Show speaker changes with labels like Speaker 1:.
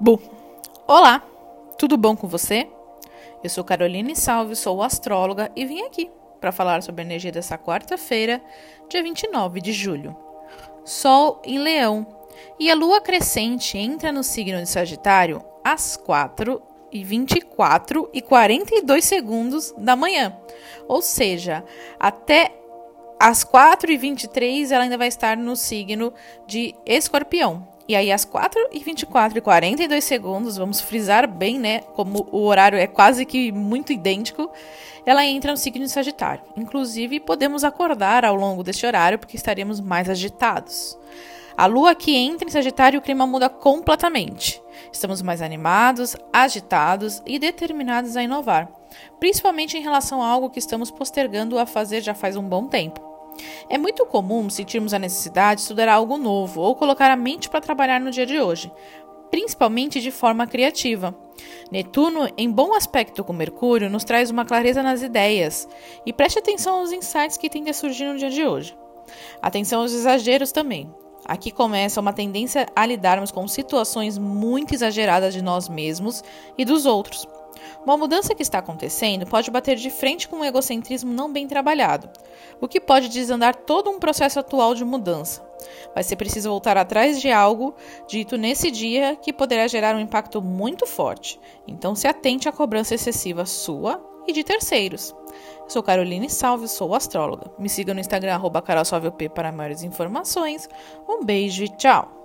Speaker 1: Bu. Olá, tudo bom com você? Eu sou Caroline Salve, sou astróloga e vim aqui para falar sobre a energia dessa quarta-feira, dia 29 de julho. Sol em Leão e a lua crescente entra no signo de Sagitário às 4 e 24 e 42 segundos da manhã. Ou seja, até às 4 e 23 ela ainda vai estar no signo de Escorpião. E aí, às 4 e 24 e 42 segundos, vamos frisar bem, né? Como o horário é quase que muito idêntico, ela entra no signo de Sagitário. Inclusive, podemos acordar ao longo deste horário porque estaremos mais agitados. A lua que entra em Sagitário, o clima muda completamente. Estamos mais animados, agitados e determinados a inovar, principalmente em relação a algo que estamos postergando a fazer já faz um bom tempo. É muito comum sentirmos a necessidade de estudar algo novo ou colocar a mente para trabalhar no dia de hoje, principalmente de forma criativa. Netuno, em bom aspecto com Mercúrio, nos traz uma clareza nas ideias e preste atenção aos insights que tendem a surgir no dia de hoje. Atenção aos exageros também. Aqui começa uma tendência a lidarmos com situações muito exageradas de nós mesmos e dos outros. Uma mudança que está acontecendo pode bater de frente com um egocentrismo não bem trabalhado, o que pode desandar todo um processo atual de mudança. Vai ser preciso voltar atrás de algo dito nesse dia que poderá gerar um impacto muito forte. Então se atente à cobrança excessiva sua e de terceiros. Sou Caroline Salve, sou astróloga. Me siga no Instagram, arroba para maiores informações. Um beijo e tchau!